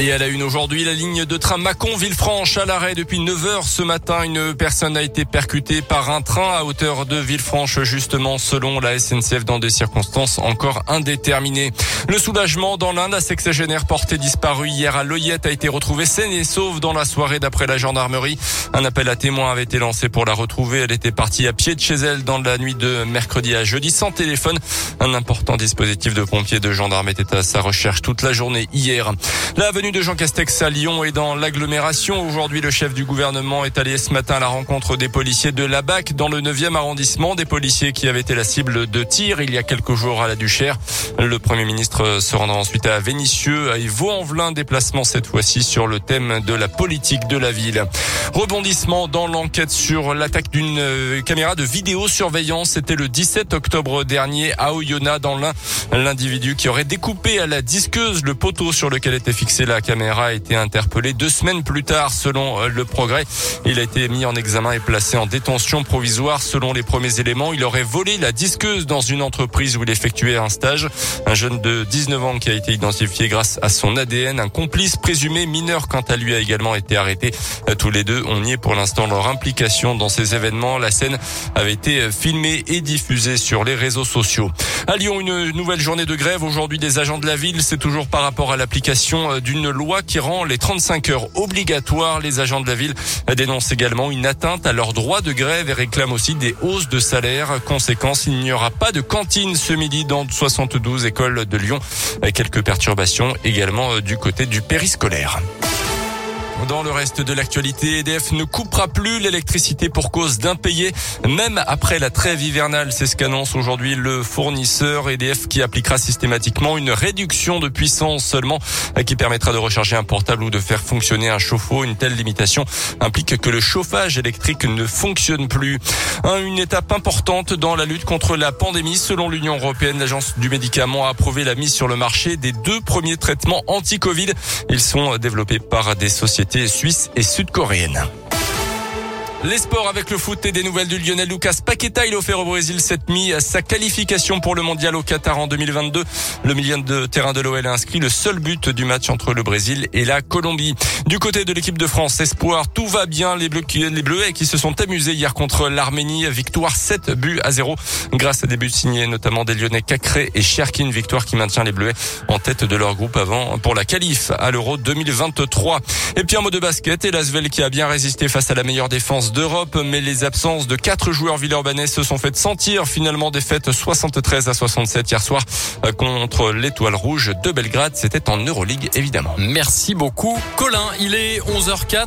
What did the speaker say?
Et à la une aujourd'hui, la ligne de train Mâcon-Villefranche à l'arrêt depuis 9 heures ce matin. Une personne a été percutée par un train à hauteur de Villefranche, justement, selon la SNCF, dans des circonstances encore indéterminées. Le soulagement dans l'Inde, la sexagénaire portée disparue hier à Loyette a été retrouvée saine et sauve dans la soirée d'après la gendarmerie. Un appel à témoins avait été lancé pour la retrouver. Elle était partie à pied de chez elle dans la nuit de mercredi à jeudi sans téléphone. Un important dispositif de pompiers de gendarmes était à sa recherche toute la journée hier. La de Jean Castex à Lyon et dans l'agglomération. Aujourd'hui, le chef du gouvernement est allé ce matin à la rencontre des policiers de la BAC dans le 9e arrondissement, des policiers qui avaient été la cible de tir il y a quelques jours à la Duchère. Le Premier ministre se rendra ensuite à Vénissieux et Vaux-en-Velin, déplacement cette fois-ci sur le thème de la politique de la ville. Rebondissement dans l'enquête sur l'attaque d'une euh, caméra de vidéosurveillance. C'était le 17 octobre dernier à Oyonnax dans l'un. L'individu qui aurait découpé à la disqueuse le poteau sur lequel était fixé la caméra a été interpellé deux semaines plus tard selon euh, le progrès. Il a été mis en examen et placé en détention provisoire selon les premiers éléments. Il aurait volé la disqueuse dans une entreprise où il effectuait un stage. Un jeune de 19 ans qui a été identifié grâce à son ADN. Un complice présumé mineur quant à lui a également été arrêté. Euh, tous les deux ont nié pour l'instant leur implication dans ces événements. La scène avait été euh, filmée et diffusée sur les réseaux sociaux. À Lyon, une nouvelle journée de grève aujourd'hui des agents de la ville. C'est toujours par rapport à l'application d'une loi qui rend les 35 heures obligatoires. Les agents de la ville dénoncent également une atteinte à leur droit de grève et réclament aussi des hausses de salaire. Conséquence, il n'y aura pas de cantine ce midi dans 72 écoles de Lyon. Quelques perturbations également euh, du côté du périscolaire. Dans le reste de l'actualité, EDF ne coupera plus l'électricité pour cause d'impayés, même après la trêve hivernale. C'est ce qu'annonce aujourd'hui le fournisseur EDF qui appliquera systématiquement une réduction de puissance seulement qui permettra de recharger un portable ou de faire fonctionner un chauffe-eau. Une telle limitation implique que le chauffage électrique ne fonctionne plus. Une étape importante dans la lutte contre la pandémie. Selon l'Union européenne, l'agence du médicament a approuvé la mise sur le marché des deux premiers traitements anti-Covid. Ils sont développés par des sociétés suisse et sud-coréenne. Les sports avec le foot et des nouvelles du Lionel Lucas Paqueta. Il a offert au Brésil cette nuit sa qualification pour le mondial au Qatar en 2022. Le million de terrain de l'OL a inscrit le seul but du match entre le Brésil et la Colombie. Du côté de l'équipe de France, espoir, tout va bien. Les Bleus, Bleuets qui se sont amusés hier contre l'Arménie. Victoire 7 buts à 0 grâce à des buts signés notamment des Lyonnais Cacré et Cherkin. Victoire qui maintient les Bleuets en tête de leur groupe avant pour la qualif à l'Euro 2023. Et puis un mot de basket et qui a bien résisté face à la meilleure défense d'Europe, mais les absences de quatre joueurs villeurbanais se sont faites sentir. Finalement, défaite 73 à 67 hier soir euh, contre l'Étoile Rouge de Belgrade. C'était en Euroleague, évidemment. Merci beaucoup, Colin. Il est 11h04.